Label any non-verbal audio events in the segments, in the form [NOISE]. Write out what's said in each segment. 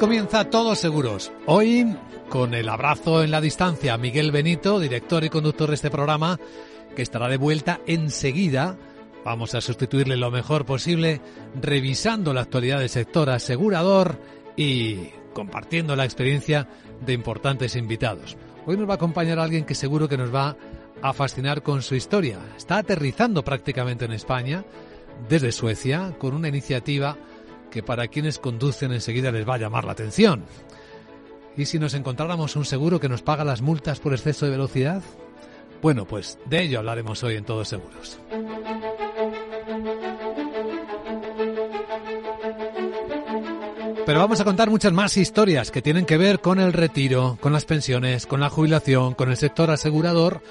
Comienza Todos Seguros. Hoy, con el abrazo en la distancia, Miguel Benito, director y conductor de este programa, que estará de vuelta enseguida. Vamos a sustituirle lo mejor posible, revisando la actualidad del sector asegurador y compartiendo la experiencia de importantes invitados. Hoy nos va a acompañar alguien que seguro que nos va a fascinar con su historia. Está aterrizando prácticamente en España, desde Suecia, con una iniciativa que para quienes conducen enseguida les va a llamar la atención. ¿Y si nos encontráramos un seguro que nos paga las multas por exceso de velocidad? Bueno, pues de ello hablaremos hoy en Todos Seguros. Pero vamos a contar muchas más historias que tienen que ver con el retiro, con las pensiones, con la jubilación, con el sector asegurador,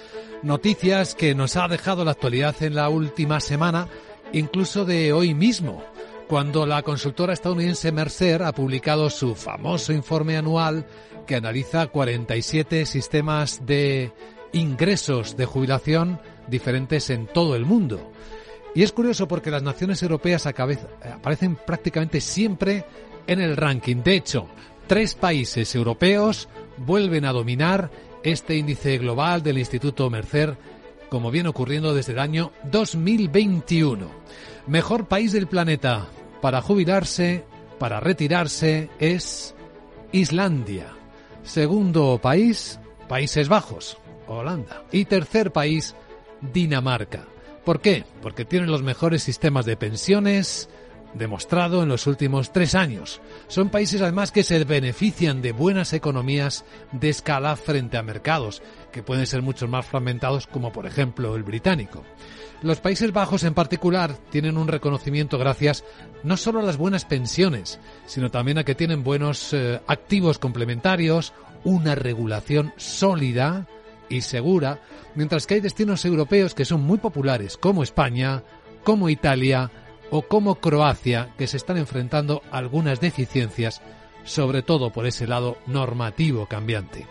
noticias que nos ha dejado la actualidad en la última semana, incluso de hoy mismo cuando la consultora estadounidense Mercer ha publicado su famoso informe anual que analiza 47 sistemas de ingresos de jubilación diferentes en todo el mundo. Y es curioso porque las naciones europeas aparecen prácticamente siempre en el ranking. De hecho, tres países europeos vuelven a dominar este índice global del Instituto Mercer, como viene ocurriendo desde el año 2021. Mejor país del planeta para jubilarse, para retirarse, es Islandia. Segundo país, Países Bajos, Holanda. Y tercer país, Dinamarca. ¿Por qué? Porque tienen los mejores sistemas de pensiones, demostrado en los últimos tres años. Son países además que se benefician de buenas economías de escala frente a mercados, que pueden ser mucho más fragmentados como por ejemplo el británico. Los Países Bajos en particular tienen un reconocimiento gracias no solo a las buenas pensiones, sino también a que tienen buenos eh, activos complementarios, una regulación sólida y segura, mientras que hay destinos europeos que son muy populares, como España, como Italia o como Croacia, que se están enfrentando a algunas deficiencias, sobre todo por ese lado normativo cambiante.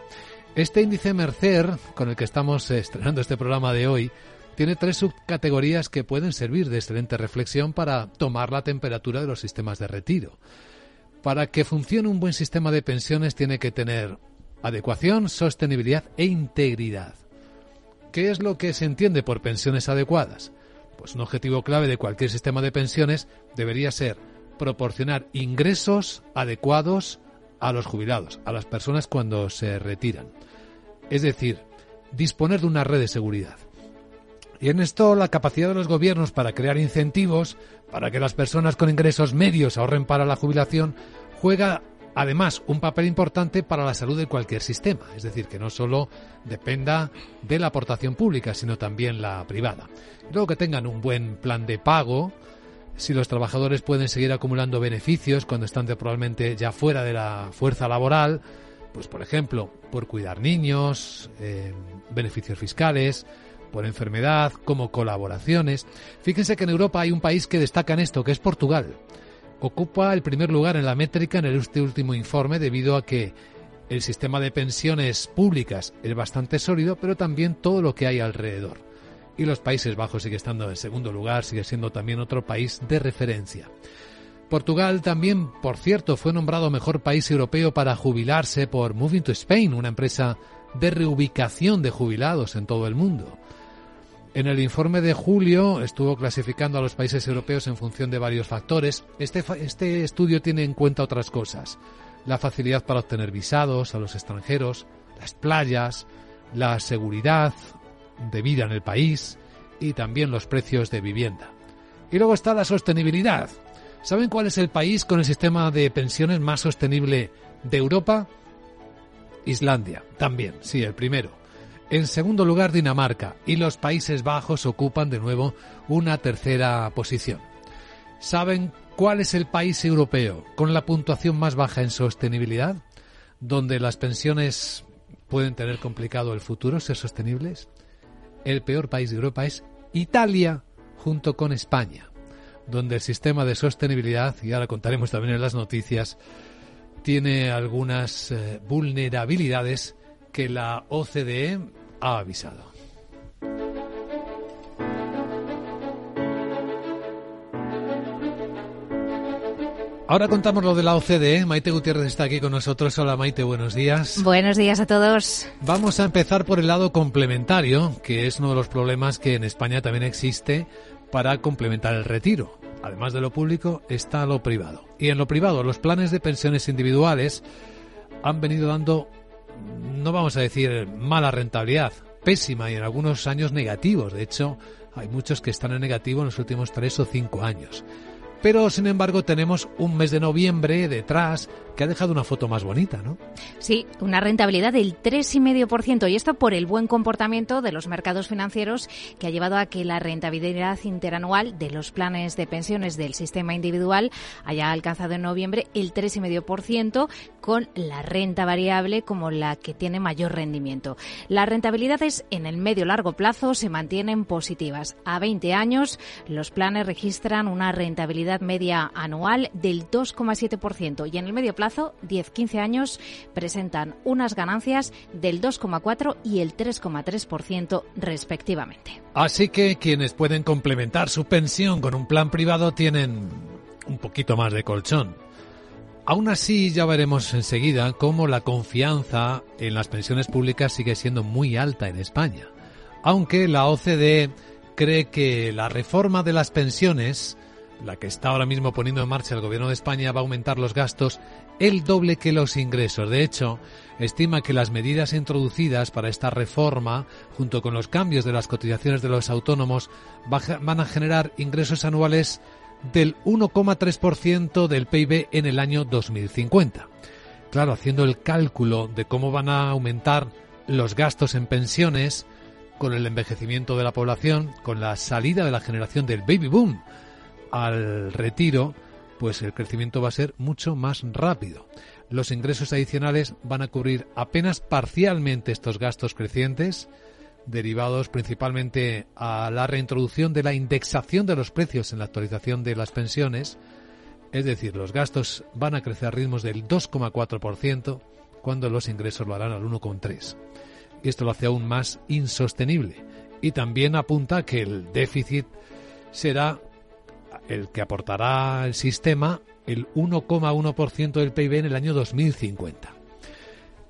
Este índice Mercer, con el que estamos estrenando este programa de hoy, tiene tres subcategorías que pueden servir de excelente reflexión para tomar la temperatura de los sistemas de retiro. Para que funcione un buen sistema de pensiones tiene que tener adecuación, sostenibilidad e integridad. ¿Qué es lo que se entiende por pensiones adecuadas? Pues un objetivo clave de cualquier sistema de pensiones debería ser proporcionar ingresos adecuados a los jubilados, a las personas cuando se retiran. Es decir, disponer de una red de seguridad. Y en esto la capacidad de los gobiernos para crear incentivos para que las personas con ingresos medios ahorren para la jubilación juega además un papel importante para la salud de cualquier sistema, es decir, que no solo dependa de la aportación pública, sino también la privada. Luego que tengan un buen plan de pago, si los trabajadores pueden seguir acumulando beneficios cuando están probablemente ya fuera de la fuerza laboral, pues por ejemplo, por cuidar niños, eh, beneficios fiscales, por enfermedad, como colaboraciones. Fíjense que en Europa hay un país que destaca en esto, que es Portugal. Ocupa el primer lugar en la métrica en este último informe debido a que el sistema de pensiones públicas es bastante sólido, pero también todo lo que hay alrededor. Y los Países Bajos sigue estando en segundo lugar, sigue siendo también otro país de referencia. Portugal también, por cierto, fue nombrado mejor país europeo para jubilarse por Moving to Spain, una empresa de reubicación de jubilados en todo el mundo. En el informe de julio estuvo clasificando a los países europeos en función de varios factores. Este, este estudio tiene en cuenta otras cosas. La facilidad para obtener visados a los extranjeros, las playas, la seguridad de vida en el país y también los precios de vivienda. Y luego está la sostenibilidad. ¿Saben cuál es el país con el sistema de pensiones más sostenible De Europa, Islandia, también, sí, el primero. En segundo lugar, Dinamarca y los Países Bajos ocupan de nuevo una tercera posición. ¿Saben cuál es el país europeo con la puntuación más baja en sostenibilidad? Donde las pensiones pueden tener complicado el futuro, ser sostenibles. El peor país de Europa es Italia, junto con España, donde el sistema de sostenibilidad, y ahora contaremos también en las noticias, tiene algunas eh, vulnerabilidades que la OCDE ha avisado. Ahora contamos lo de la OCDE. Maite Gutiérrez está aquí con nosotros. Hola Maite, buenos días. Buenos días a todos. Vamos a empezar por el lado complementario, que es uno de los problemas que en España también existe para complementar el retiro. Además de lo público, está lo privado. Y en lo privado, los planes de pensiones individuales han venido dando, no vamos a decir mala rentabilidad, pésima y en algunos años negativos. De hecho, hay muchos que están en negativo en los últimos tres o cinco años. Pero, sin embargo, tenemos un mes de noviembre detrás que ha dejado una foto más bonita, ¿no? Sí, una rentabilidad del 3,5%. Y esto por el buen comportamiento de los mercados financieros que ha llevado a que la rentabilidad interanual de los planes de pensiones del sistema individual haya alcanzado en noviembre el 3,5% con la renta variable como la que tiene mayor rendimiento. Las rentabilidades en el medio largo plazo se mantienen positivas. A 20 años, los planes registran una rentabilidad media anual del 2,7% y en el medio plazo, 10-15 años, presentan unas ganancias del 2,4 y el 3,3% respectivamente. Así que quienes pueden complementar su pensión con un plan privado tienen un poquito más de colchón. Aún así, ya veremos enseguida cómo la confianza en las pensiones públicas sigue siendo muy alta en España. Aunque la OCDE cree que la reforma de las pensiones la que está ahora mismo poniendo en marcha el Gobierno de España, va a aumentar los gastos el doble que los ingresos. De hecho, estima que las medidas introducidas para esta reforma, junto con los cambios de las cotizaciones de los autónomos, van a generar ingresos anuales del 1,3% del PIB en el año 2050. Claro, haciendo el cálculo de cómo van a aumentar los gastos en pensiones, con el envejecimiento de la población, con la salida de la generación del baby boom, al retiro, pues el crecimiento va a ser mucho más rápido. Los ingresos adicionales van a cubrir apenas parcialmente estos gastos crecientes, derivados principalmente a la reintroducción de la indexación de los precios en la actualización de las pensiones, es decir, los gastos van a crecer a ritmos del 2,4% cuando los ingresos lo harán al 1,3%. Y esto lo hace aún más insostenible. Y también apunta que el déficit será el que aportará el sistema el 1,1% del PIB en el año 2050.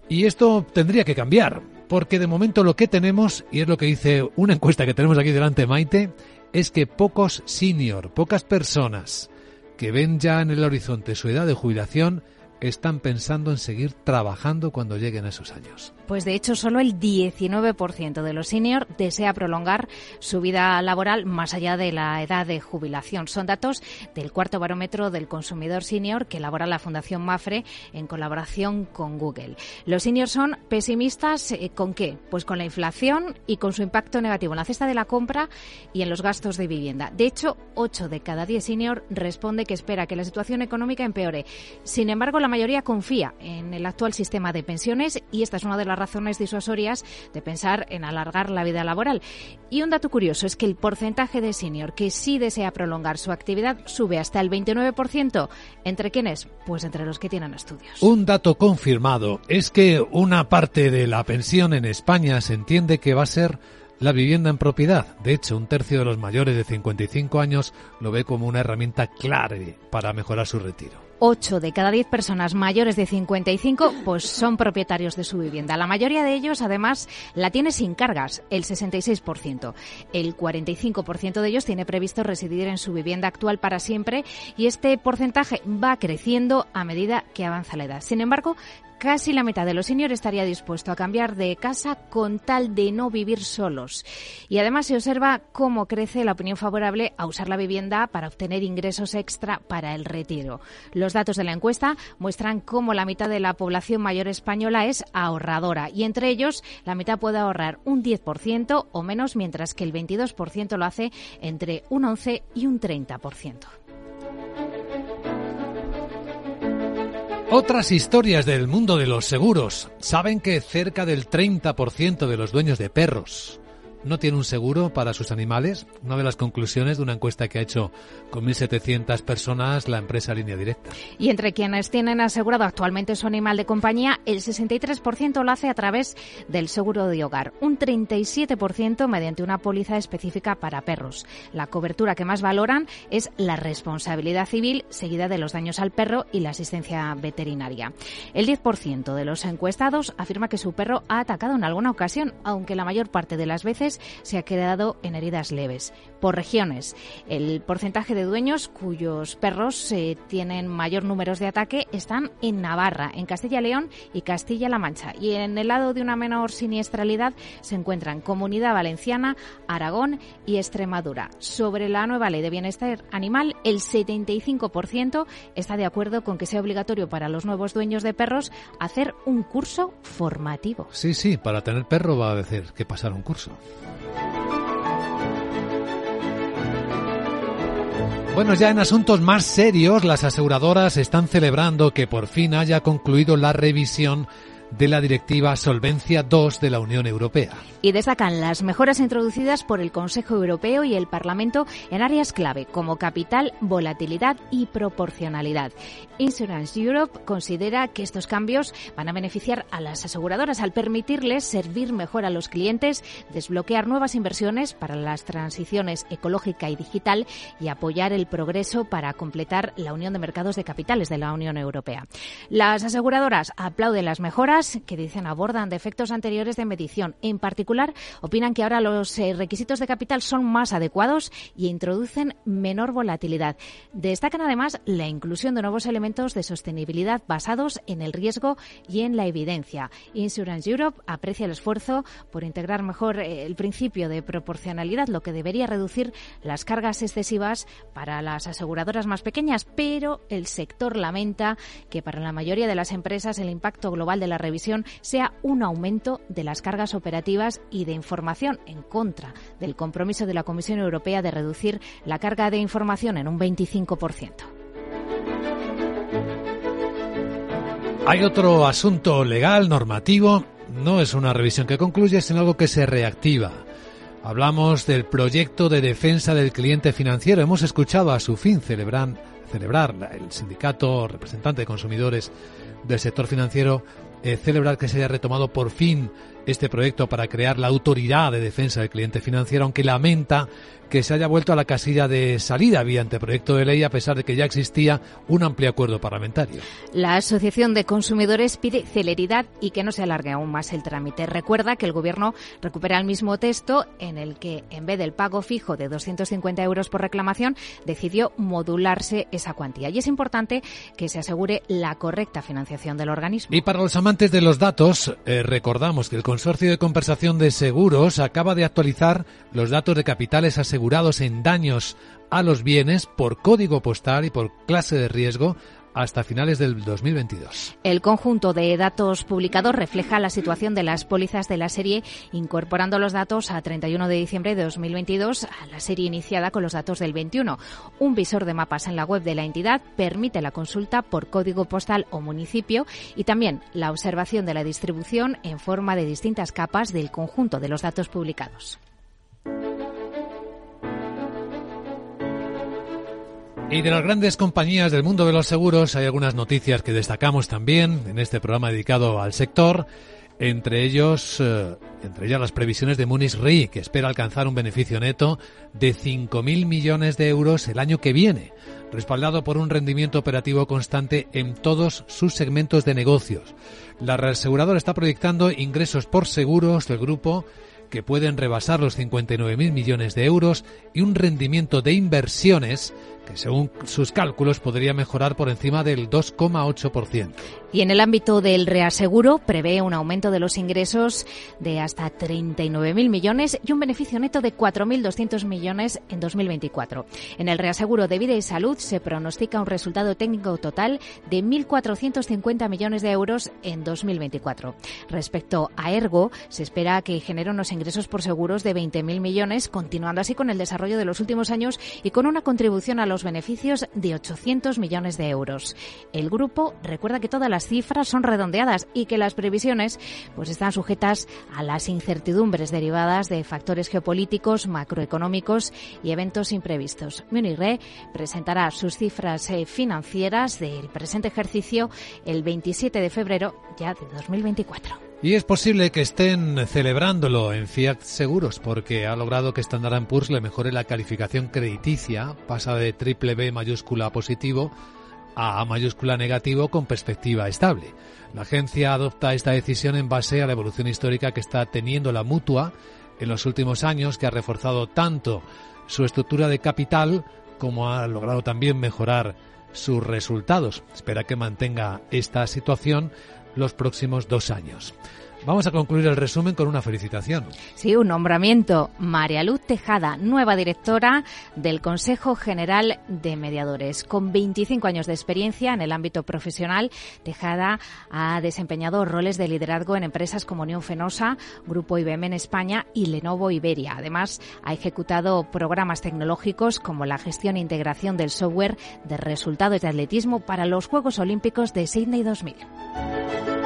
Y esto tendría que cambiar, porque de momento lo que tenemos, y es lo que dice una encuesta que tenemos aquí delante, Maite, es que pocos senior, pocas personas que ven ya en el horizonte su edad de jubilación, están pensando en seguir trabajando cuando lleguen a esos años. Pues de hecho, solo el 19% de los senior desea prolongar su vida laboral más allá de la edad de jubilación. Son datos del cuarto barómetro del consumidor senior que elabora la Fundación Mafre en colaboración con Google. Los seniors son pesimistas eh, con qué? Pues con la inflación y con su impacto negativo en la cesta de la compra y en los gastos de vivienda. De hecho, 8 de cada 10 senior responde que espera que la situación económica empeore. Sin embargo, la mayoría confía en el actual sistema de pensiones y esta es una de las razones disuasorias de pensar en alargar la vida laboral. Y un dato curioso es que el porcentaje de senior que sí desea prolongar su actividad sube hasta el 29%. ¿Entre quiénes? Pues entre los que tienen estudios. Un dato confirmado es que una parte de la pensión en España se entiende que va a ser la vivienda en propiedad. De hecho, un tercio de los mayores de 55 años lo ve como una herramienta clave para mejorar su retiro. 8 de cada 10 personas mayores de 55 pues son propietarios de su vivienda. La mayoría de ellos, además, la tiene sin cargas, el 66%. El 45% de ellos tiene previsto residir en su vivienda actual para siempre y este porcentaje va creciendo a medida que avanza la edad. Sin embargo, casi la mitad de los seniors estaría dispuesto a cambiar de casa con tal de no vivir solos. Y además se observa cómo crece la opinión favorable a usar la vivienda para obtener ingresos extra para el retiro. Los datos de la encuesta muestran cómo la mitad de la población mayor española es ahorradora y entre ellos la mitad puede ahorrar un 10% o menos, mientras que el 22% lo hace entre un 11 y un 30%. Otras historias del mundo de los seguros. Saben que cerca del 30% de los dueños de perros no tiene un seguro para sus animales. Una de las conclusiones de una encuesta que ha hecho con 1.700 personas la empresa Línea Directa. Y entre quienes tienen asegurado actualmente su animal de compañía, el 63% lo hace a través del seguro de hogar, un 37% mediante una póliza específica para perros. La cobertura que más valoran es la responsabilidad civil, seguida de los daños al perro y la asistencia veterinaria. El 10% de los encuestados afirma que su perro ha atacado en alguna ocasión, aunque la mayor parte de las veces se ha quedado en heridas leves. Por regiones, el porcentaje de dueños cuyos perros eh, tienen mayor número de ataque están en Navarra, en Castilla-León y Castilla-La Mancha. Y en el lado de una menor siniestralidad se encuentran Comunidad Valenciana, Aragón y Extremadura. Sobre la nueva ley de bienestar animal, el 75% está de acuerdo con que sea obligatorio para los nuevos dueños de perros hacer un curso formativo. Sí, sí, para tener perro va a decir que pasar un curso. Bueno, ya en asuntos más serios, las aseguradoras están celebrando que por fin haya concluido la revisión de la Directiva Solvencia II de la Unión Europea. Y destacan las mejoras introducidas por el Consejo Europeo y el Parlamento en áreas clave como capital, volatilidad y proporcionalidad. Insurance Europe considera que estos cambios van a beneficiar a las aseguradoras al permitirles servir mejor a los clientes, desbloquear nuevas inversiones para las transiciones ecológica y digital y apoyar el progreso para completar la Unión de Mercados de Capitales de la Unión Europea. Las aseguradoras aplauden las mejoras que dicen abordan defectos anteriores de medición. En particular, opinan que ahora los eh, requisitos de capital son más adecuados y introducen menor volatilidad. Destacan además la inclusión de nuevos elementos de sostenibilidad basados en el riesgo y en la evidencia. Insurance Europe aprecia el esfuerzo por integrar mejor eh, el principio de proporcionalidad, lo que debería reducir las cargas excesivas para las aseguradoras más pequeñas, pero el sector lamenta que para la mayoría de las empresas el impacto global de la revisión sea un aumento de las cargas operativas y de información en contra del compromiso de la Comisión Europea de reducir la carga de información en un 25%. Hay otro asunto legal, normativo. No es una revisión que concluye, sino algo que se reactiva. Hablamos del proyecto de defensa del cliente financiero. Hemos escuchado a su fin celebrar, celebrar el sindicato representante de consumidores del sector financiero eh, celebrar que se haya retomado por fin este proyecto para crear la autoridad de defensa del cliente financiero, aunque lamenta que se haya vuelto a la casilla de salida vía anteproyecto de ley a pesar de que ya existía un amplio acuerdo parlamentario. La Asociación de Consumidores pide celeridad y que no se alargue aún más el trámite. Recuerda que el Gobierno recupera el mismo texto en el que, en vez del pago fijo de 250 euros por reclamación, decidió modularse esa cuantía. Y es importante que se asegure la correcta financiación del organismo. Y para los amantes de los datos, eh, recordamos que el Consorcio de Compensación de Seguros acaba de actualizar los datos de capitales asegurados en daños a los bienes por código postal y por clase de riesgo hasta finales del 2022. El conjunto de datos publicados refleja la situación de las pólizas de la serie, incorporando los datos a 31 de diciembre de 2022 a la serie iniciada con los datos del 21. Un visor de mapas en la web de la entidad permite la consulta por código postal o municipio y también la observación de la distribución en forma de distintas capas del conjunto de los datos publicados. Y de las grandes compañías del mundo de los seguros hay algunas noticias que destacamos también en este programa dedicado al sector. Entre ellos, eh, entre ellas las previsiones de Munis Re, que espera alcanzar un beneficio neto de 5.000 millones de euros el año que viene, respaldado por un rendimiento operativo constante en todos sus segmentos de negocios. La reaseguradora está proyectando ingresos por seguros del grupo que pueden rebasar los 59.000 millones de euros y un rendimiento de inversiones que según sus cálculos podría mejorar por encima del 2,8%. Y en el ámbito del reaseguro prevé un aumento de los ingresos de hasta 39.000 millones y un beneficio neto de 4.200 millones en 2024. En el reaseguro de vida y salud se pronostica un resultado técnico total de 1.450 millones de euros en 2024. Respecto a Ergo, se espera que genere unos ingresos por seguros de 20.000 millones, continuando así con el desarrollo de los últimos años y con una contribución a los beneficios de 800 millones de euros. El grupo recuerda que todas las cifras son redondeadas y que las previsiones pues están sujetas a las incertidumbres derivadas de factores geopolíticos, macroeconómicos y eventos imprevistos. Munich Re presentará sus cifras eh, financieras del presente ejercicio el 27 de febrero ya de 2024. Y es posible que estén celebrándolo en Fiat Seguros porque ha logrado que Standard Poor's le mejore la calificación crediticia, pasa de triple B mayúscula positivo a A mayúscula negativo con perspectiva estable. La agencia adopta esta decisión en base a la evolución histórica que está teniendo la mutua en los últimos años, que ha reforzado tanto su estructura de capital como ha logrado también mejorar sus resultados. Espera que mantenga esta situación los próximos dos años. Vamos a concluir el resumen con una felicitación. Sí, un nombramiento. María Luz Tejada, nueva directora del Consejo General de Mediadores. Con 25 años de experiencia en el ámbito profesional, Tejada ha desempeñado roles de liderazgo en empresas como Unión Fenosa, Grupo IBM en España y Lenovo Iberia. Además, ha ejecutado programas tecnológicos como la gestión e integración del software de resultados de atletismo para los Juegos Olímpicos de Sydney 2000.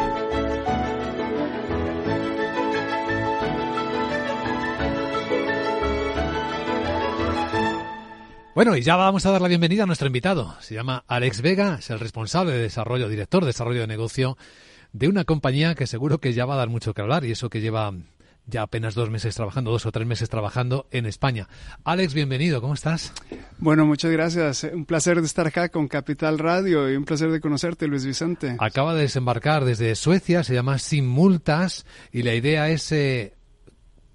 Bueno, y ya vamos a dar la bienvenida a nuestro invitado. Se llama Alex Vega, es el responsable de desarrollo, director de desarrollo de negocio de una compañía que seguro que ya va a dar mucho que hablar y eso que lleva ya apenas dos meses trabajando, dos o tres meses trabajando en España. Alex, bienvenido, ¿cómo estás? Bueno, muchas gracias. Un placer de estar acá con Capital Radio y un placer de conocerte, Luis Vicente. Acaba de desembarcar desde Suecia, se llama Sin Multas y la idea es eh,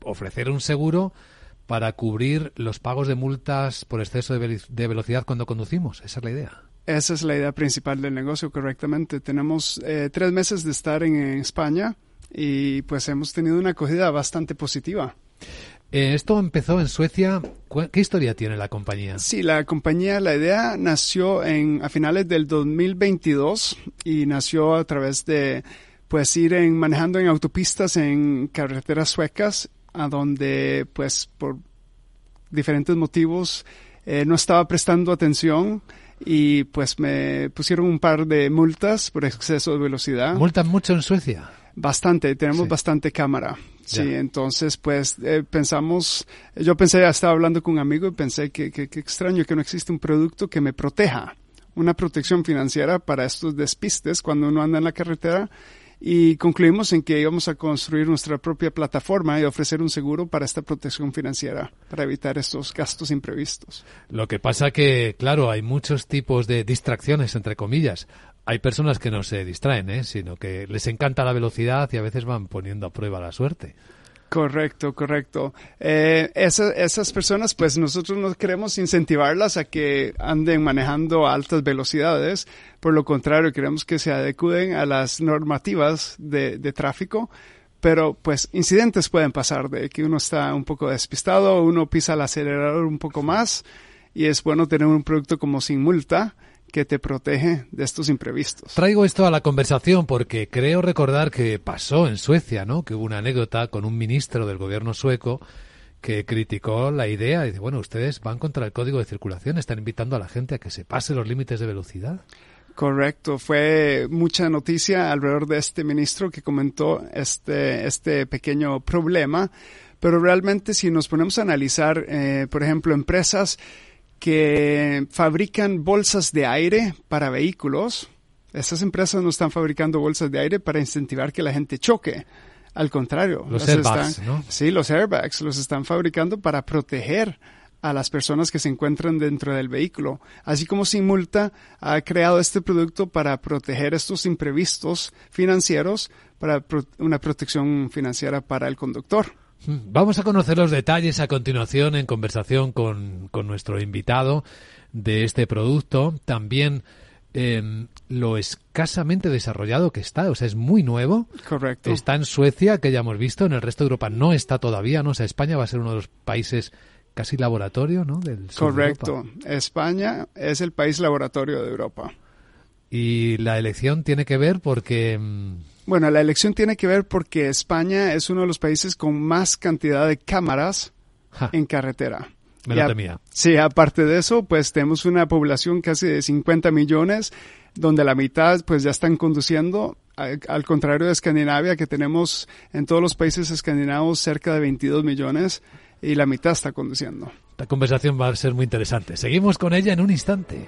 ofrecer un seguro para cubrir los pagos de multas por exceso de, velocidad cuando conducimos. Esa es la idea. Esa es la idea principal del negocio, correctamente. Tenemos eh, tres meses de estar en, España y pues hemos tenido una acogida bastante positiva. Eh, esto empezó en Suecia. ¿Qué historia tiene la compañía? Sí, la compañía, la idea nació en, a finales del 2022 y nació a través de pues ir en, manejando en autopistas en carreteras suecas a donde pues por diferentes motivos eh, no estaba prestando atención y pues me pusieron un par de multas por exceso de velocidad. ¿Multan mucho en Suecia? Bastante, tenemos bastante cámara. Sí, entonces pues eh, pensamos, yo pensé, ya estaba hablando con un amigo y pensé que, que, que extraño que no existe un producto que me proteja, una protección financiera para estos despistes cuando uno anda en la carretera y concluimos en que íbamos a construir nuestra propia plataforma y ofrecer un seguro para esta protección financiera, para evitar estos gastos imprevistos. Lo que pasa que, claro, hay muchos tipos de distracciones, entre comillas. Hay personas que no se distraen, ¿eh? sino que les encanta la velocidad y a veces van poniendo a prueba la suerte. Correcto, correcto. Eh, esas personas, pues nosotros no queremos incentivarlas a que anden manejando a altas velocidades. Por lo contrario, queremos que se adecuden a las normativas de, de tráfico. Pero pues incidentes pueden pasar de que uno está un poco despistado, uno pisa el acelerador un poco más y es bueno tener un producto como sin multa que te protege de estos imprevistos. Traigo esto a la conversación porque creo recordar que pasó en Suecia, ¿no? Que hubo una anécdota con un ministro del gobierno sueco que criticó la idea y dice, bueno, ustedes van contra el código de circulación, están invitando a la gente a que se pase los límites de velocidad. Correcto, fue mucha noticia alrededor de este ministro que comentó este, este pequeño problema, pero realmente si nos ponemos a analizar, eh, por ejemplo, empresas que fabrican bolsas de aire para vehículos. Estas empresas no están fabricando bolsas de aire para incentivar que la gente choque. Al contrario, los airbags, ¿no? Sí, los airbags los están fabricando para proteger a las personas que se encuentran dentro del vehículo. Así como Sin Multa ha creado este producto para proteger estos imprevistos financieros, para una protección financiera para el conductor. Vamos a conocer los detalles a continuación en conversación con, nuestro invitado de este producto. También em, lo escasamente desarrollado que está. O sea, es muy nuevo. Correcto. Está en Suecia, que ya hemos visto. En el resto de Europa no está todavía. No o sea, España va a ser uno de los países casi laboratorio, ¿no? Del sur Correcto. España es el país laboratorio de Europa. Y la elección tiene que ver porque... Bueno, la elección tiene que ver porque España es uno de los países con más cantidad de cámaras en carretera. Me lo temía. Sí, aparte de eso, pues tenemos una población casi de 50 millones, donde la mitad pues ya están conduciendo, al, contrario de Escandinavia, que tenemos en todos los países escandinavos cerca de 22 millones y la mitad está conduciendo. Esta conversación va a ser muy interesante. Seguimos con ella en un instante.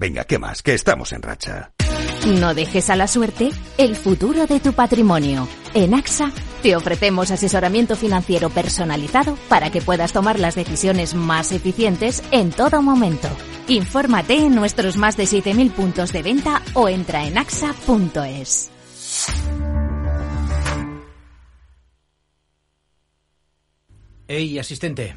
Venga, ¿qué más? Que estamos en racha. No dejes a la suerte el futuro de tu patrimonio. En AXA te ofrecemos asesoramiento financiero personalizado para que puedas tomar las decisiones más eficientes en todo momento. Infórmate en nuestros más de 7.000 puntos de venta o entra en axa.es. Hey, asistente,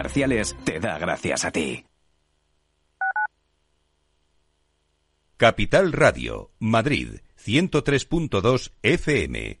comerciales te da gracias a ti. Capital Radio, Madrid, 103.2 FM.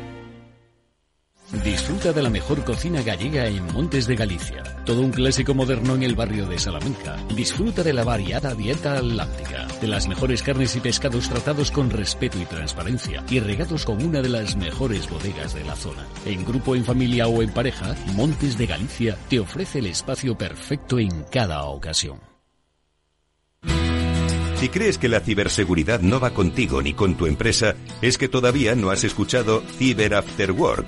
Disfruta de la mejor cocina gallega en Montes de Galicia. Todo un clásico moderno en el barrio de Salamanca. Disfruta de la variada dieta atlántica, de las mejores carnes y pescados tratados con respeto y transparencia y regados con una de las mejores bodegas de la zona. En grupo, en familia o en pareja, Montes de Galicia te ofrece el espacio perfecto en cada ocasión. Si crees que la ciberseguridad no va contigo ni con tu empresa, es que todavía no has escuchado Cyber After Work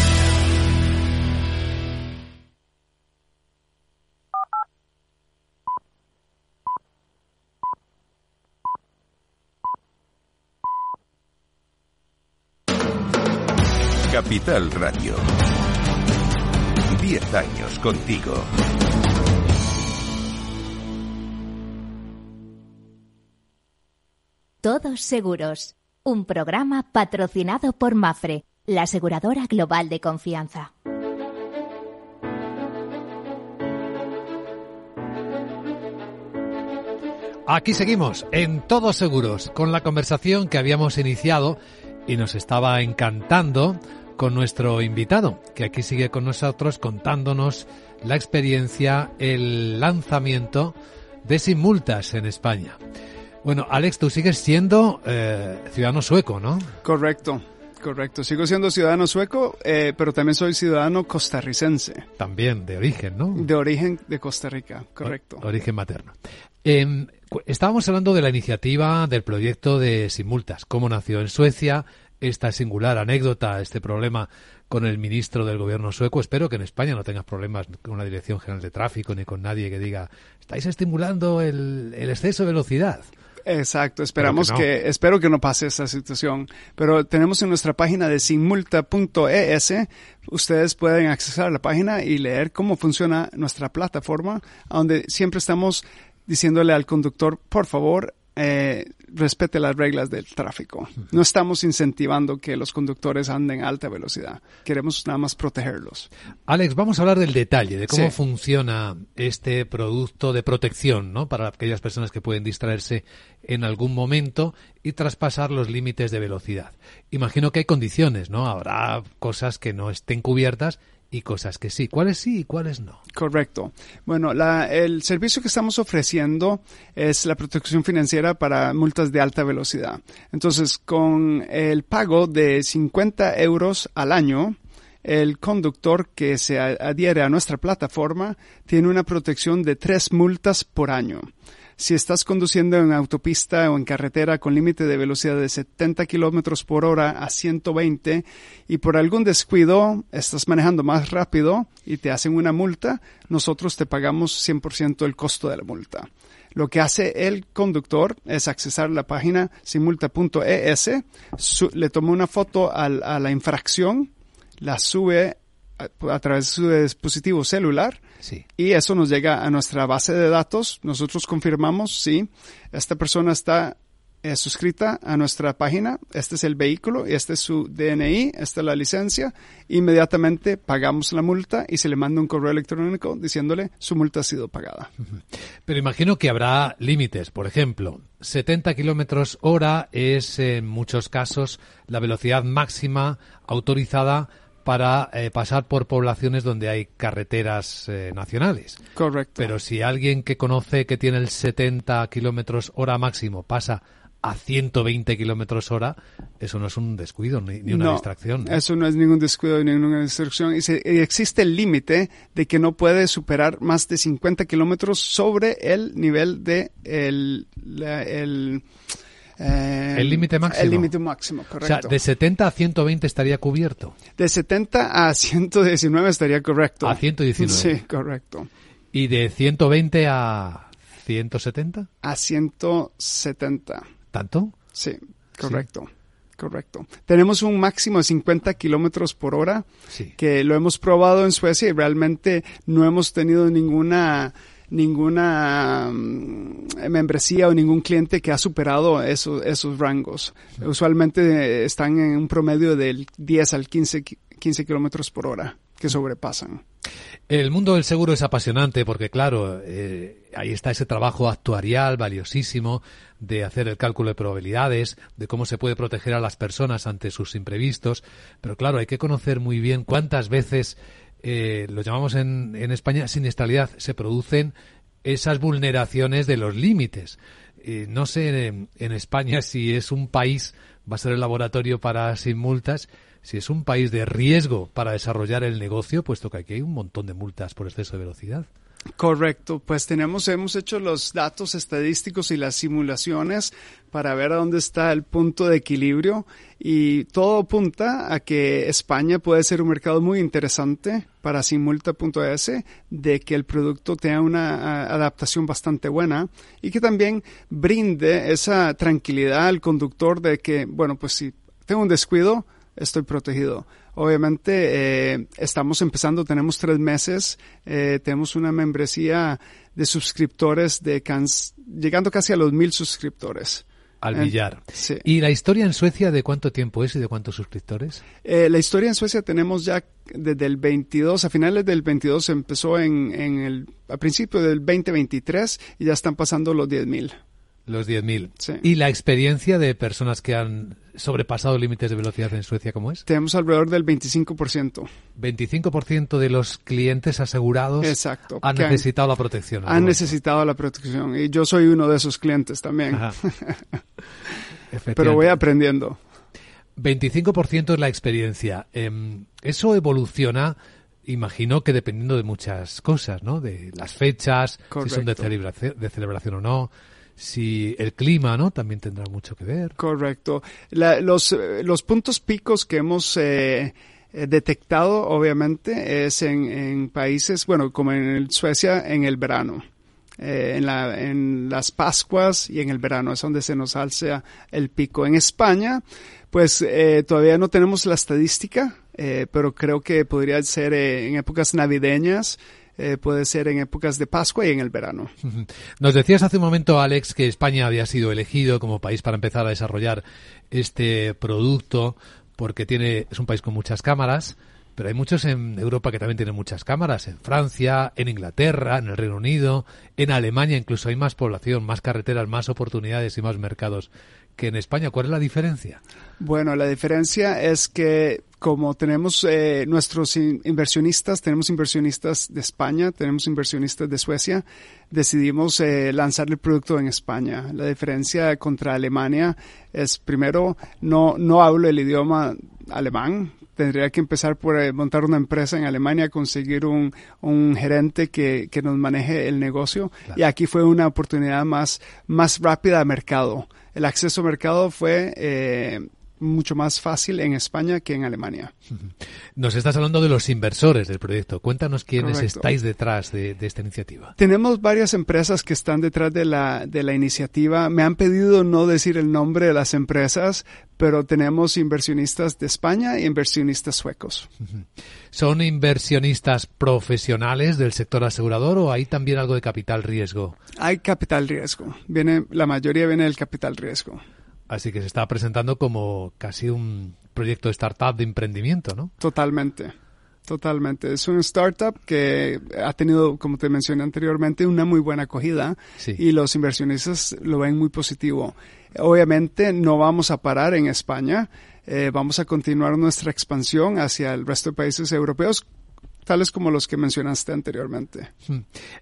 Capital Radio. Diez años contigo. Todos seguros. Un programa patrocinado por Mafre, la aseguradora global de confianza. Aquí seguimos, en Todos Seguros, con la conversación que habíamos iniciado y nos estaba encantando con nuestro invitado, que aquí sigue con nosotros contándonos la experiencia, el lanzamiento de Sin Multas en España. Bueno, Alex, tú sigues siendo eh, ciudadano sueco, ¿no? Correcto, correcto. Sigo siendo ciudadano sueco, eh, pero también soy ciudadano costarricense. También, de origen, ¿no? De origen de Costa Rica, correcto. O- origen materno. Em, estábamos hablando de la iniciativa del proyecto de Sin Multas, cómo nació en Suecia, esta singular anécdota, este problema con el ministro del gobierno sueco. Espero que en España no tengas problemas con la Dirección General de Tráfico ni con nadie que diga, estáis estimulando el, el exceso de velocidad. Exacto, esperamos que, que no. espero que no pase esta situación. Pero tenemos en nuestra página de sinmulta.es, ustedes pueden accesar a la página y leer cómo funciona nuestra plataforma, donde siempre estamos diciéndole al conductor, por favor, eh, respete las reglas del tráfico. No estamos incentivando que los conductores anden a alta velocidad. Queremos nada más protegerlos. Alex, vamos a hablar del detalle, de cómo Sí. funciona este producto de protección, ¿no? Para aquellas personas que pueden distraerse en algún momento y traspasar los límites de velocidad. Imagino que hay condiciones, ¿no? Habrá cosas que no estén cubiertas y cosas que sí. ¿Cuáles sí y cuáles no? Correcto. Bueno, la- el servicio que estamos ofreciendo es la protección financiera para multas de alta velocidad. Entonces, con el pago de 50 euros al año, el conductor que se adhiere a nuestra plataforma tiene una protección de tres multas por año. Si estás conduciendo en autopista o en carretera con límite de velocidad de 70 kilómetros por hora a 120 y por algún descuido estás manejando más rápido y te hacen una multa, nosotros te pagamos 100% el costo de la multa. Lo que hace el conductor es accesar la página simulta.es, su- le toma una foto a la infracción, la sube a, a través de su dispositivo celular Sí. y eso nos llega a nuestra base de datos. Nosotros confirmamos si esta persona está eh, suscrita a nuestra página, este es el vehículo y este es su DNI, esta es la licencia. Inmediatamente pagamos la multa y se le manda un correo electrónico diciéndole su multa ha sido pagada. Pero imagino que habrá límites. Por ejemplo, 70 kilómetros hora es en muchos casos la velocidad máxima autorizada para eh, pasar por poblaciones donde hay carreteras eh, nacionales. Correcto. Pero si alguien que conoce que tiene el 70 kilómetros hora máximo pasa a 120 kilómetros hora, eso no es un descuido ni, ni una No, distracción. ¿no? Eso no es ningún descuido ni ninguna distracción. Y, se- existe el límite de que no puede superar más de 50 kilómetros sobre el nivel de el, la- el, eh, El límite máximo. El límite máximo, O correcto. sea, de 70 a 120 estaría cubierto. De 70 a 119 estaría correcto. A 119. Sí, correcto. ¿Y de 120 a 170? A 170. ¿Tanto? Sí, correcto. Correcto. Tenemos un máximo de 50 kilómetros por hora Sí. que lo hemos probado en Suecia y realmente no hemos tenido ninguna ninguna mm, membresía o ningún cliente que ha superado esos, esos rangos. Usualmente están en un promedio del 10 al 15, ki- 15 kilómetros por hora que sobrepasan. El mundo del seguro es apasionante porque, claro, eh, ahí está ese trabajo actuarial valiosísimo de hacer el cálculo de probabilidades, de cómo se puede proteger a las personas ante sus imprevistos. Pero, claro, hay que conocer muy bien cuántas veces, eh, lo llamamos en, en España, siniestralidad, se producen esas vulneraciones de los límites. Eh, no sé en, en España si es un país, va a ser el laboratorio para sin multas, si es un país de riesgo para desarrollar el negocio, puesto que aquí hay un montón de multas por exceso de velocidad. Correcto, pues tenemos, hemos hecho los datos estadísticos y las simulaciones para ver a dónde está el punto de equilibrio y todo apunta a que España puede ser un mercado muy interesante para simulta.es, de que el producto tenga una adaptación bastante buena y que también brinde esa tranquilidad al conductor de que, bueno, pues si tengo un descuido, estoy protegido. Obviamente eh, estamos empezando, tenemos tres meses, eh, tenemos una membresía de suscriptores de llegando casi a los mil suscriptores. Al billar. Sí. ¿Y la historia en Suecia de cuánto tiempo es y de cuántos suscriptores? Eh, la historia en Suecia tenemos ya desde el 22, a finales del 22 empezó en, en el, a principio del 2023 y ya están pasando los 10.000. Los 10.000. Sí. ¿Y la experiencia de personas que han sobrepasado límites de velocidad en Suecia cómo es? Tenemos alrededor del 25%. 25% de los clientes asegurados Exacto, han necesitado la protección. Han necesitado la protección y yo soy uno de esos clientes también. [LAUGHS] Pero voy aprendiendo. 25% es la experiencia. Em, eso evoluciona imagino que dependiendo de muchas cosas, ¿no? De las fechas, si son de de celebración o no, si el clima, ¿no? También tendrá mucho que ver. Correcto. los, los puntos picos que hemos eh, eh, detectado, obviamente, es en, en, países, bueno, como en Suecia, en el verano. Eh, en, la, en las Pascuas y en el verano es donde se nos alza el pico. En España, pues todavía no tenemos la estadística, pero creo que podría ser en épocas navideñas eh, puede ser en épocas de Pascua y en el verano. Nos decías hace un momento, Alex, que España había sido elegido como país para empezar a desarrollar este producto porque tiene, es un país con muchas cámaras. Pero hay muchos en Europa que también tienen muchas cámaras, en Francia, en Inglaterra, en el Reino Unido, en Alemania incluso hay más población, más carreteras, más oportunidades y más mercados que en España. ¿Cuál es la diferencia? Bueno, la diferencia es que como tenemos eh, nuestros inversionistas, tenemos inversionistas de España, tenemos inversionistas de Suecia, decidimos eh, lanzar el producto en España. La diferencia contra Alemania es, primero, no, no hablo el idioma alemán, tendría que empezar por eh, montar una empresa en Alemania, conseguir un, un gerente que, que, nos maneje el negocio. Y aquí fue una oportunidad más, más rápida de mercado. El acceso a mercado fue eh, mucho más fácil en España que en Alemania. [LAUGHS] Nos estás hablando de los inversores del proyecto. Cuéntanos quiénes estáis detrás de, esta iniciativa. Tenemos varias empresas que están detrás de la, de la iniciativa. Me han pedido no decir el nombre de las empresas, pero tenemos inversionistas de España y inversionistas suecos. [LAUGHS] ¿Son inversionistas profesionales del sector asegurador o hay también algo de capital riesgo? Hay capital riesgo. Viene, la mayoría viene del capital riesgo. Así que se está presentando como casi un proyecto de startup de emprendimiento, ¿no? Totalmente. Totalmente. Es un startup que ha tenido, como te mencioné anteriormente, una muy buena acogida y los inversionistas lo ven muy positivo. Obviamente no vamos a parar en España, eh, vamos a continuar nuestra expansión hacia el resto de países europeos tales como los que mencionaste anteriormente. Hmm.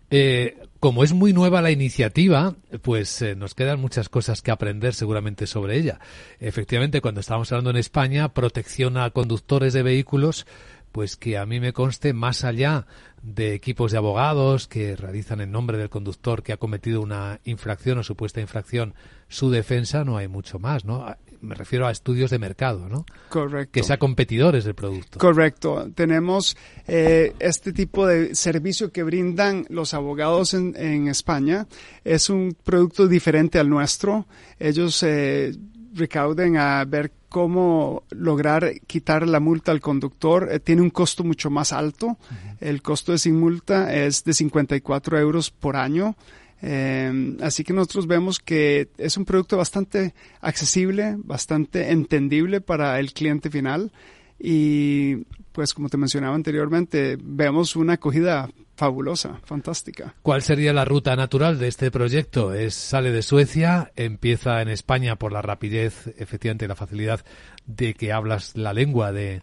Eh, como es muy nueva la iniciativa, pues eh, nos quedan muchas cosas que aprender seguramente sobre ella. Efectivamente, cuando estábamos hablando en España, protección a conductores de vehículos, pues que a mí me conste más allá de equipos de abogados que realizan en nombre del conductor que ha cometido una infracción o supuesta infracción su defensa, no hay mucho más, ¿no? Me refiero a estudios de mercado, ¿no? Correcto. Que sea competidores del producto. Correcto. Tenemos eh, este tipo de servicio que brindan los abogados en, en España. Es un producto diferente al nuestro. Ellos eh, recauden a ver cómo lograr quitar la multa al conductor. Eh, tiene un costo mucho más alto. El costo de sin multa es de 54 euros por año. Eh, así que nosotros vemos que es un producto bastante accesible, bastante entendible para el cliente final y pues como te mencionaba anteriormente, vemos una acogida fabulosa, fantástica. ¿Cuál sería la ruta natural de este proyecto? Es sale de Suecia, empieza en España por la rapidez, efectivamente, la facilidad de que hablas la lengua de,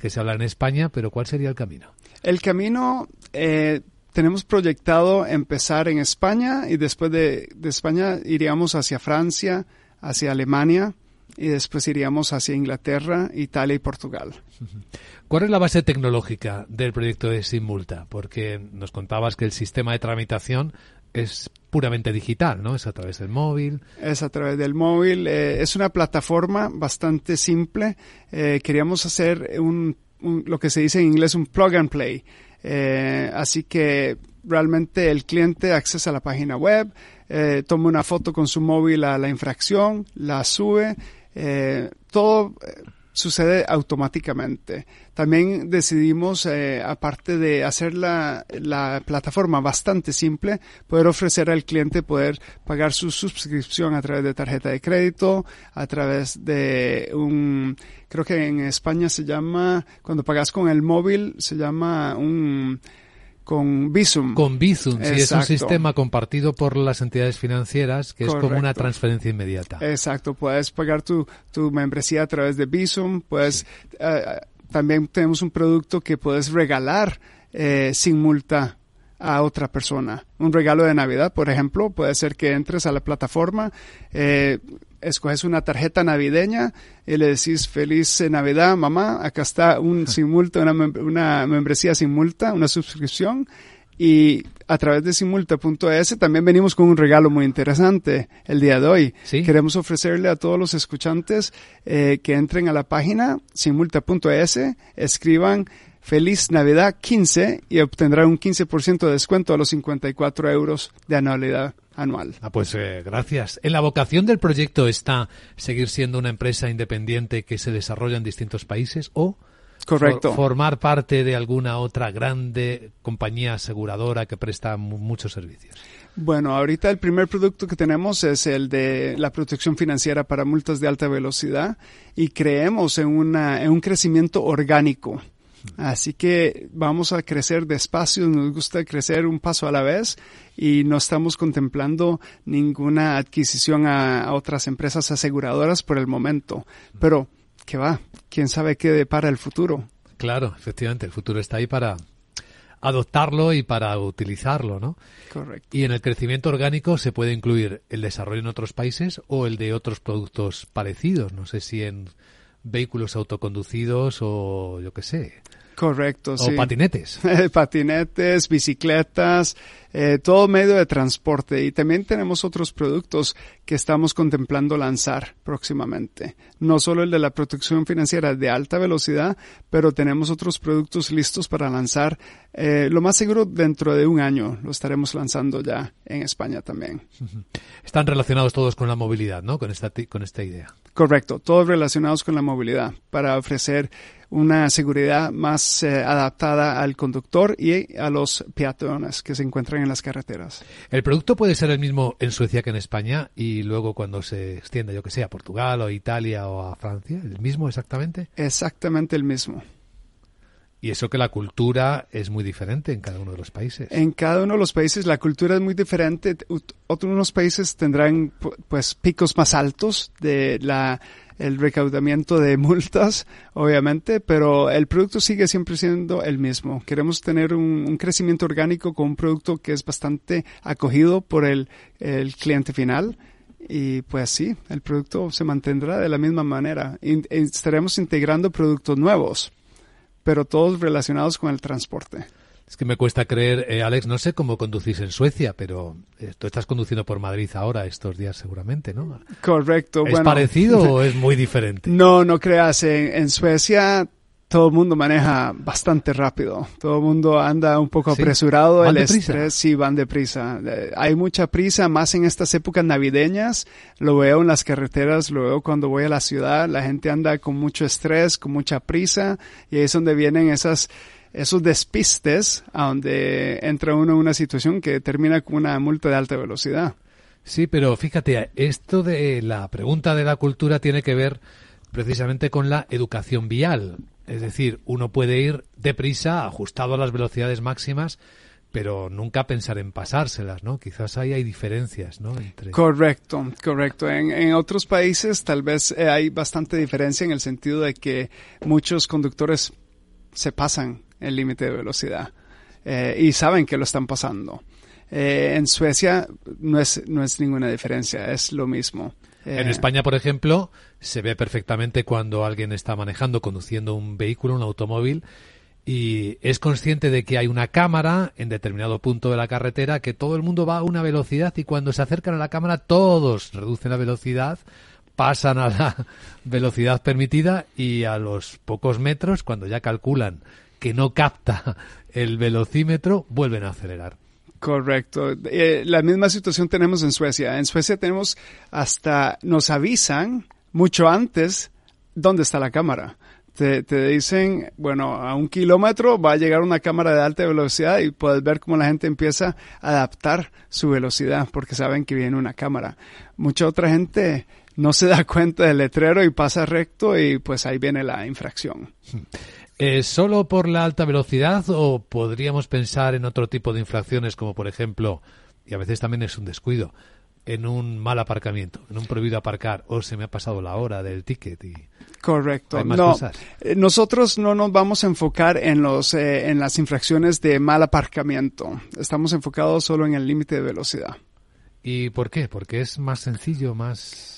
que se habla en España, pero ¿cuál sería el camino? El camino eh, tenemos proyectado empezar en España y después de, de España iríamos hacia Francia, hacia Alemania y después iríamos hacia Inglaterra, Italia y Portugal. [LAUGHS] ¿Cuál es la base tecnológica del proyecto de Sin Multa? Porque nos contabas que el sistema de tramitación es puramente digital, ¿no? Es a través del móvil. Es a través del móvil. Eh, es una plataforma bastante simple. Eh, queríamos hacer un, lo que se dice en inglés un plug and play. Eh, así que realmente el cliente accesa a la página web, toma una foto con su móvil a la infracción, la sube, todo sucede automáticamente. También decidimos, eh, aparte de hacer la, la, plataforma bastante simple, poder ofrecer al cliente poder pagar su suscripción a través de tarjeta de crédito, a través de un, creo que en España se llama, cuando pagas con el móvil, se llama un, con Visum. Con Visum, sí, es un sistema compartido por las entidades financieras que es como una transferencia inmediata. Exacto, puedes pagar tu, tu membresía a través de Visum, puedes, eh, también tenemos un producto que puedes regalar eh, sin multa a otra persona. Un regalo de Navidad, por ejemplo, puede ser que entres a la plataforma, eh, escoges una tarjeta navideña y le decís feliz Navidad, mamá, acá está un [LAUGHS] sin multa, una, membresía sin multa, una suscripción y a través de simulta.es también venimos con un regalo muy interesante el día de hoy. Queremos ofrecerle a todos los escuchantes eh, que entren a la página simulta.es, escriban Feliz Navidad 15 y obtendrán un 15% de descuento a los 54 euros de anualidad anual. Ah, pues eh, gracias. En la vocación del proyecto está seguir siendo una empresa independiente que se desarrolla en distintos países o Correcto. formar parte de alguna otra grande compañía aseguradora que presta muchos servicios. Bueno, ahorita el primer producto que tenemos es el de la protección financiera para multas de alta velocidad y creemos en, una, en un crecimiento orgánico. Así que vamos a crecer despacio, nos gusta crecer un paso a la vez y no estamos contemplando ninguna adquisición a, otras empresas aseguradoras por el momento. Pero, ¿qué va? ¿Quién sabe qué depara el futuro? Claro, efectivamente, el futuro está ahí para adoptarlo y para utilizarlo, ¿no? Correcto. Y en el crecimiento orgánico se puede incluir el desarrollo en otros países o el de otros productos parecidos. No sé si en vehículos autoconducidos o yo qué sé. Correcto, o patinetes. [LAUGHS] patinetes, bicicletas, eh, todo medio de transporte. Y también tenemos otros productos que estamos contemplando lanzar próximamente. No solo el de la protección financiera de alta velocidad, pero tenemos otros productos listos para lanzar. Eh, lo más seguro dentro de un año lo estaremos lanzando ya en España también. Están relacionados todos con la movilidad, ¿no? Con esta, con esta idea. Correcto, todos relacionados con la movilidad para ofrecer una seguridad más eh, adaptada al conductor y a los peatones que se encuentran en las carreteras. ¿El producto puede ser el mismo en Suecia que en España y luego cuando se extienda, yo que sé, a Portugal o a Italia o a Francia? ¿El mismo exactamente? Exactamente el mismo. Y eso que la cultura es muy diferente en cada uno de los países. En cada uno de los países la cultura es muy diferente. Otros países tendrán pues picos más altos de la el recaudamiento de multas, obviamente, pero el producto sigue siempre siendo el mismo. Queremos tener un, crecimiento orgánico con un producto que es bastante acogido por el, el cliente final. Y pues sí, el producto se mantendrá de la misma manera. estaremos integrando productos nuevos pero todos relacionados con el transporte. Es que me cuesta creer, eh, Alex, no sé cómo conducís en Suecia, pero eh, tú estás conduciendo por Madrid ahora, estos días seguramente, ¿no? Correcto. ¿Es parecido o es muy [LAUGHS] diferente? No, no creas. En, Suecia todo el mundo maneja bastante rápido. Todo el mundo anda un poco apresurado. el estrés sí van deprisa. Eh, hay mucha prisa, más en estas épocas navideñas. Lo veo en las carreteras, lo veo cuando voy a la ciudad. La gente anda con mucho estrés, con mucha prisa. Y ahí es donde vienen esas esos despistes a donde entra uno en una situación que termina con una multa de alta velocidad. Sí, pero fíjate, esto de la pregunta de la cultura tiene que ver precisamente con la educación vial. Es decir, uno puede ir deprisa, ajustado a las velocidades máximas, pero nunca pensar en pasárselas, ¿no? Quizás ahí hay diferencias, ¿no? Correcto, correcto. En, otros países tal vez eh, hay bastante diferencia en el sentido de que muchos conductores se pasan el límite de velocidad eh, y saben que lo están pasando. Eh, en Suecia no es, no es ninguna diferencia, es lo mismo. En España, por ejemplo, se ve perfectamente cuando alguien está manejando, conduciendo un vehículo, un automóvil, y es consciente de que hay una cámara en determinado punto de la carretera, que todo el mundo va a una velocidad y cuando se acercan a la cámara todos reducen la velocidad, pasan a la [LAUGHS] velocidad permitida y a los pocos metros, cuando ya calculan que no capta el velocímetro, vuelven a acelerar. Correcto. Eh, la misma situación tenemos en Suecia. En Suecia tenemos hasta, nos avisan mucho antes dónde está la cámara. Te, te, dicen, bueno, a un kilómetro va a llegar una cámara de alta velocidad y puedes ver cómo la gente empieza a adaptar su velocidad porque saben que viene una cámara. Mucha otra gente no se da cuenta del letrero y pasa recto y pues ahí viene la infracción. ¿Es ¿Solo por la alta velocidad o podríamos pensar en otro tipo de infracciones como por ejemplo, y a veces también es un descuido, en un mal aparcamiento, en un prohibido aparcar o se me ha pasado la hora del ticket y correcto. no eh, nosotros no nos vamos a enfocar en los eh, en las infracciones de mal aparcamiento. Estamos enfocados solo en el límite de velocidad. Y por qué porque es más sencillo más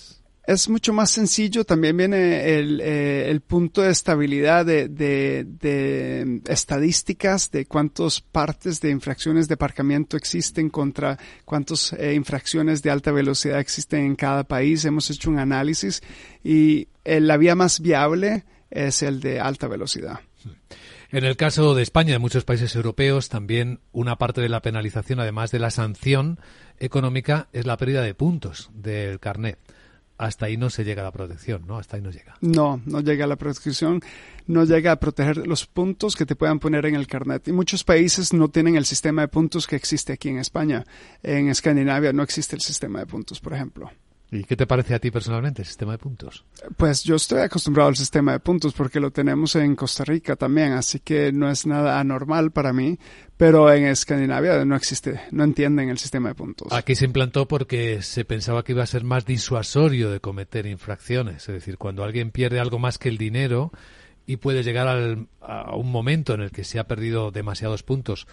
es mucho más sencillo. También viene el, eh, el punto de estabilidad de, de, estadísticas de cuántas partes de infracciones de aparcamiento existen contra cuántas eh, infracciones de alta velocidad existen en cada país. Hemos hecho un análisis y eh, la vía más viable es el de alta velocidad. En el caso de España y de muchos países europeos, también una parte de la penalización, además de la sanción económica, es la pérdida de puntos del carnet hasta ahí no se llega a la protección, ¿no? Hasta ahí no llega. No, no llega a la protección, no llega a proteger los puntos que te puedan poner en el carnet. Y muchos países no tienen el sistema de puntos que existe aquí en España. En Escandinavia no existe el sistema de puntos, por ejemplo. ¿Y qué te parece a ti personalmente el sistema de puntos? Pues yo estoy acostumbrado al sistema de puntos porque lo tenemos en Costa Rica también, así que no es nada anormal para mí, pero en Escandinavia no existe, no entienden el sistema de puntos. Aquí se implantó porque se pensaba que iba a ser más disuasorio de cometer infracciones, es decir, cuando alguien pierde algo más que el dinero y puede llegar a un momento en el que se ha perdido demasiados puntos,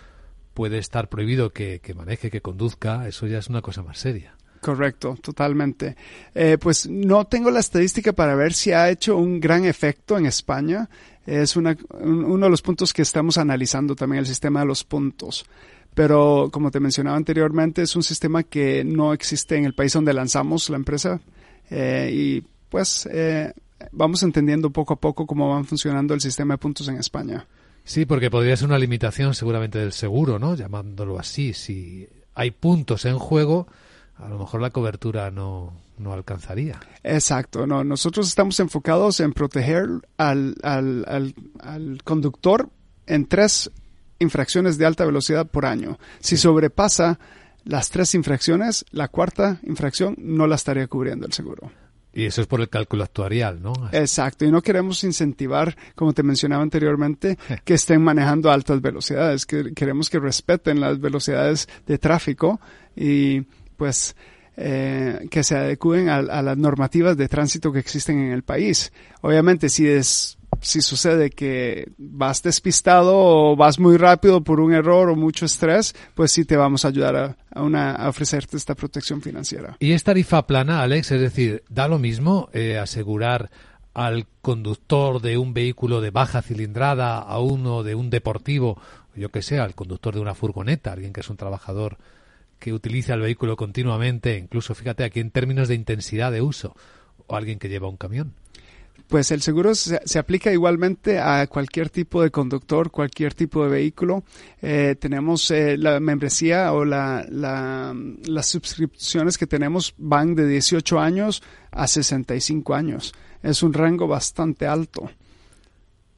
puede estar prohibido que maneje, que conduzca, eso ya es una cosa más seria. Correcto, totalmente. Eh, pues no tengo la estadística para ver si ha hecho un gran efecto en España. Es una, uno de los puntos que estamos analizando también, el sistema de los puntos. Pero como te mencionaba anteriormente, es un sistema que no existe en el país donde lanzamos la empresa. Eh, y pues eh, vamos entendiendo poco a poco cómo van funcionando el sistema de puntos en España. Sí, porque podría ser una limitación seguramente del seguro, ¿no? Llamándolo así. Si hay puntos en juego, a lo mejor la cobertura no, no alcanzaría. Exacto, no, nosotros estamos enfocados en proteger al, al, al, conductor en tres infracciones de alta velocidad por año. Si sobrepasa las tres infracciones, la cuarta infracción no la estaría cubriendo el seguro. Y eso es por el cálculo actuarial, ¿no? Exacto, y no queremos incentivar, como te mencionaba anteriormente, [LAUGHS] que estén manejando altas velocidades, que queremos que respeten las velocidades de tráfico y pues eh, que se adecúen a, las normativas de tránsito que existen en el país. Obviamente, si es si sucede que vas despistado o vas muy rápido por un error o mucho estrés, pues sí te vamos a ayudar a, a ofrecerte esta protección financiera. ¿Y es tarifa plana, Alex? Es decir, ¿da lo mismo eh, asegurar al conductor de un vehículo de baja cilindrada a uno de un deportivo, yo que sé, al conductor de una furgoneta, alguien que es un trabajador que utiliza el vehículo continuamente, incluso fíjate aquí en términos de intensidad de uso, o alguien que lleva un camión. Pues el seguro se, aplica igualmente a cualquier tipo de conductor, cualquier tipo de vehículo. Eh, tenemos eh, la membresía o la, las suscripciones que tenemos van de 18 años a 65 años. Es un rango bastante alto.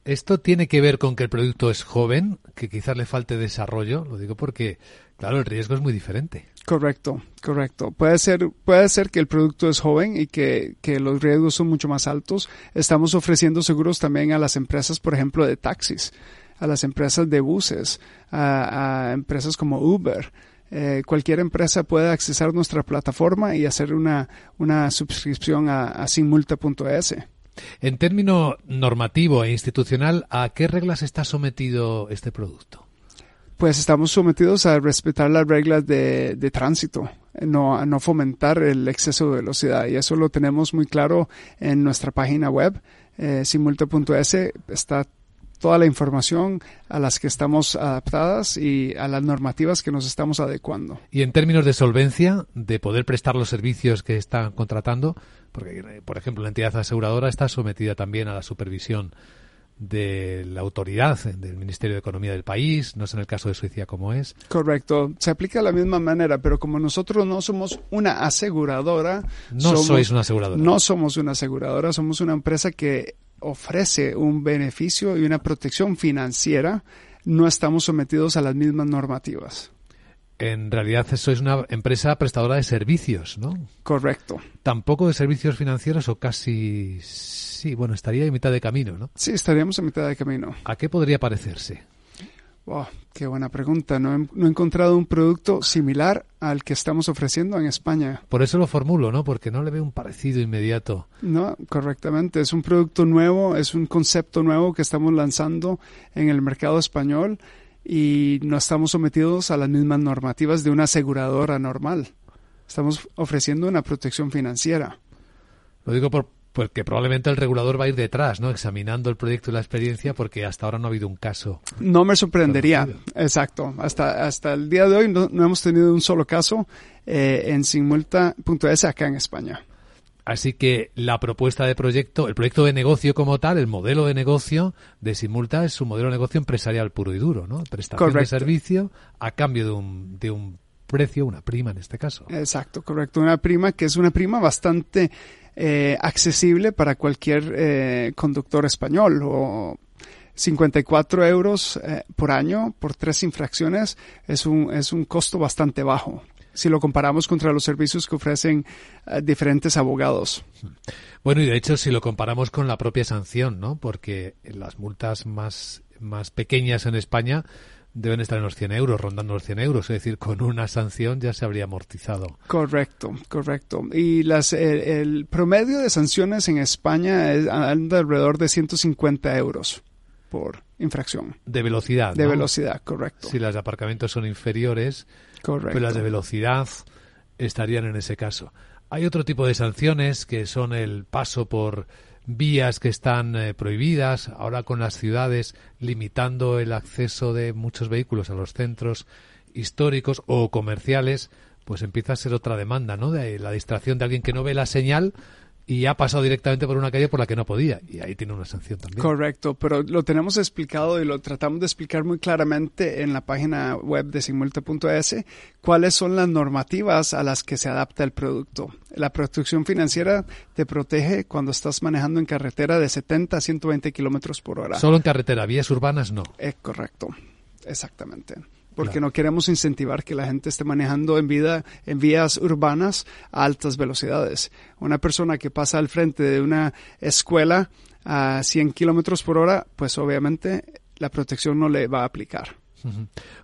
¿Esto tiene que ver con que el producto es joven, que quizás le falte desarrollo? Lo digo porque, claro, el riesgo es muy diferente. Correcto, correcto. Puede ser, puede ser que el producto es joven y que, que los riesgos son mucho más altos. Estamos ofreciendo seguros también a las empresas, por ejemplo, de taxis, a las empresas de buses, a, empresas como Uber. Eh, cualquier empresa puede accesar nuestra plataforma y hacer una, una suscripción a, a sinmulta.es. En término normativo e institucional, ¿a qué reglas está sometido este producto? Pues estamos sometidos a respetar las reglas de, de tránsito, no, a no fomentar el exceso de velocidad. Y eso lo tenemos muy claro en nuestra página web, eh. Está toda la información a las que estamos adaptadas y a las normativas que nos estamos adecuando. Y en términos de solvencia, de poder prestar los servicios que están contratando, porque, por ejemplo, la entidad aseguradora está sometida también a la supervisión de la autoridad del Ministerio de Economía del país, no sé en el caso de Suecia cómo es. Correcto, se aplica de la misma manera, pero como nosotros no somos una aseguradora, no sois una aseguradora. No somos una aseguradora, somos una empresa que ofrece un beneficio y una protección financiera, no estamos sometidos a las mismas normativas. En realidad sois una empresa prestadora de servicios, ¿no? Correcto. Tampoco de servicios financieros o casi sí, bueno, estaría en mitad de camino, ¿no? Sí, estaríamos en mitad de camino. ¿A qué podría parecerse? Wow, qué buena pregunta. No he, no he, encontrado un producto similar al que estamos ofreciendo en España. Por eso lo formulo, ¿no? Porque no le veo un parecido inmediato. No, correctamente. Es un producto nuevo, es un concepto nuevo que estamos lanzando en el mercado español y no estamos sometidos a las mismas normativas de una aseguradora normal. Estamos ofreciendo una protección financiera. Lo digo por, porque probablemente el regulador va a ir detrás, ¿no? Examinando el proyecto y la experiencia, porque hasta ahora no ha habido un caso. No me sorprendería, exacto. Hasta, hasta el día de hoy no, no hemos tenido un solo caso eh, en sinmulta.es acá en España. Así que la propuesta de proyecto, el proyecto de negocio como tal, el modelo de negocio de Simulta es un modelo de negocio empresarial puro y duro, ¿no? Prestación Correcto. de servicio a cambio de un, de un precio, una prima en este caso. Exacto, correcto. Una prima que es una prima bastante eh, accesible para cualquier eh, conductor español o 54 euros eh, por año por tres infracciones es un, es un costo bastante bajo si lo comparamos contra los servicios que ofrecen uh, diferentes abogados. Bueno, y de hecho, si lo comparamos con la propia sanción, ¿no? Porque las multas más, más pequeñas en España deben estar en los 100 euros, rondando los 100 euros. Es decir, con una sanción ya se habría amortizado. Correcto, correcto. Y las, el, el promedio de sanciones en España es anda alrededor de 150 euros por infracción. De velocidad. De ¿no? velocidad, correcto. Si las de aparcamiento son inferiores, pero las de velocidad estarían en ese caso. Hay otro tipo de sanciones que son el paso por vías que están eh, prohibidas, ahora con las ciudades limitando el acceso de muchos vehículos a los centros históricos o comerciales, pues empieza a ser otra demanda, ¿no? De la distracción de alguien que no ve la señal y ha pasado directamente por una calle por la que no podía. Y ahí tiene una sanción también. Correcto, pero lo tenemos explicado y lo tratamos de explicar muy claramente en la página web de sinmulta.es cuáles son las normativas a las que se adapta el producto. La protección financiera te protege cuando estás manejando en carretera de 70 a 120 kilómetros por hora. Solo en carretera, vías urbanas no. Es correcto, exactamente porque claro. no queremos incentivar que la gente esté manejando en, vida, en vías urbanas a altas velocidades. Una persona que pasa al frente de una escuela a 100 kilómetros por hora, pues obviamente la protección no le va a aplicar.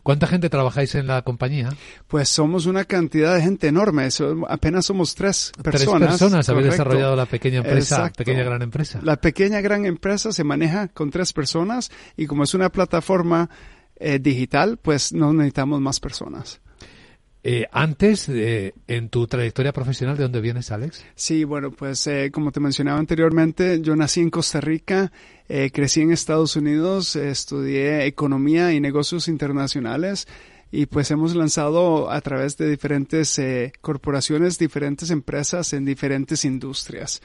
¿Cuánta gente trabajáis en la compañía? Pues somos una cantidad de gente enorme, so, apenas somos tres personas. Tres personas habéis desarrollado la pequeña empresa, Exacto. pequeña gran empresa. La pequeña gran empresa se maneja con tres personas y como es una plataforma eh, digital, pues no necesitamos más personas. Eh, antes, eh, en tu trayectoria profesional, ¿de dónde vienes, Alex? Sí, bueno, pues eh, como te mencionaba anteriormente, yo nací en Costa Rica, eh, crecí en Estados Unidos, estudié economía y negocios internacionales y pues hemos lanzado a través de diferentes corporaciones, diferentes empresas en diferentes industrias.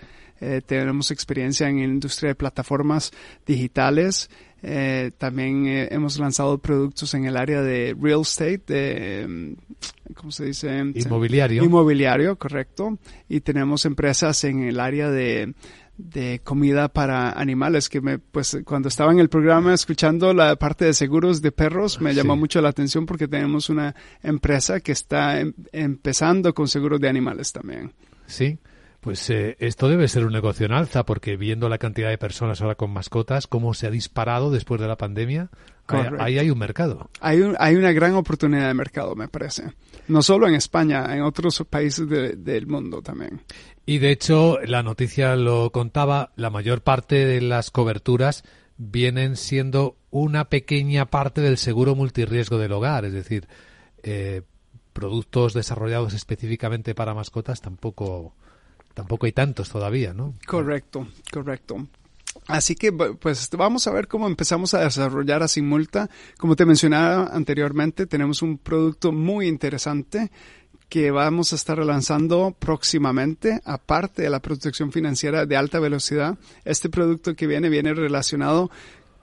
Tenemos experiencia en la industria de plataformas digitales. Eh, también eh, hemos lanzado productos en el área de real estate, de, ¿cómo se dice? Inmobiliario. Inmobiliario, correcto. Y tenemos empresas en el área de, de comida para animales que me pues cuando estaba en el programa escuchando la parte de seguros de perros me llamó mucho la atención porque tenemos una empresa que está em empezando con seguros de animales también. Sí. Pues eh, esto debe ser un negocio en alza, porque viendo la cantidad de personas ahora con mascotas, cómo se ha disparado después de la pandemia, ahí, ahí, hay un mercado. Hay, un, hay una gran oportunidad de mercado, me parece. No solo en España, en otros países de, del mundo también. Y de hecho, la noticia lo contaba, la mayor parte de las coberturas vienen siendo una pequeña parte del seguro multirriesgo del hogar, es decir, eh, productos desarrollados específicamente para mascotas tampoco tampoco hay tantos todavía, ¿no? Correcto, correcto. Así que pues vamos a ver cómo empezamos a desarrollar a Sin Multa. Como te mencionaba anteriormente, tenemos un producto muy interesante que vamos a estar lanzando próximamente, aparte de la protección financiera de alta velocidad. Este producto que viene viene relacionado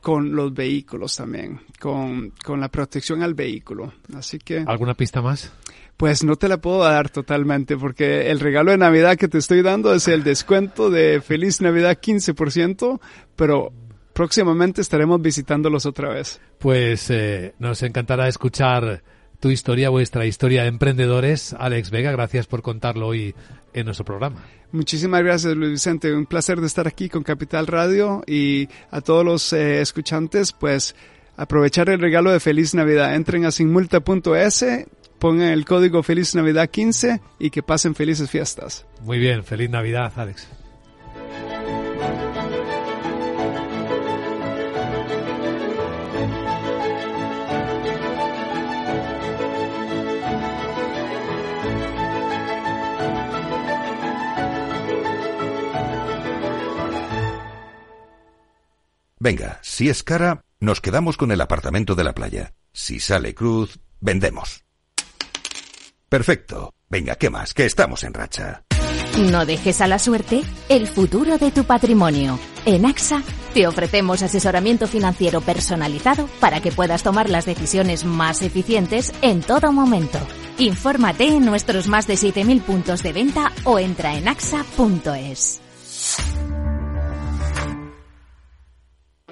con los vehículos también, con, con la protección al vehículo. Así que... ¿Alguna pista más? Pues no te la puedo dar totalmente porque el regalo de Navidad que te estoy dando es el descuento de Feliz Navidad 15%, pero próximamente estaremos visitándolos otra vez. Pues eh, nos encantará escuchar tu historia, vuestra historia de emprendedores. Alex Vega, gracias por contarlo hoy en nuestro programa. Muchísimas gracias, Luis Vicente. Un placer de estar aquí con Capital Radio y a todos los eh, escuchantes, pues aprovechar el regalo de Feliz Navidad. Entren a sinmulta.es pongan el código Feliz Navidad 15 y que pasen felices fiestas. Muy bien, feliz Navidad, Alex. Venga, si es cara, nos quedamos con el apartamento de la playa. Si sale cruz, vendemos. Perfecto. Venga, ¿qué más? Que estamos en racha. No dejes a la suerte el futuro de tu patrimonio. En AXA te ofrecemos asesoramiento financiero personalizado para que puedas tomar las decisiones más eficientes en todo momento. Infórmate en nuestros más de 7.000 puntos de venta o entra en axa.es.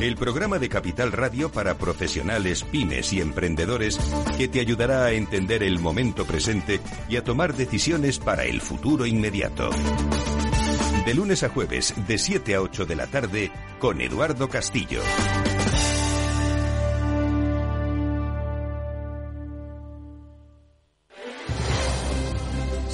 El programa de Capital Radio para profesionales, pymes y emprendedores que te ayudará a entender el momento presente y a tomar decisiones para el futuro inmediato. De lunes a jueves, de 7 a 8 de la tarde, con Eduardo Castillo.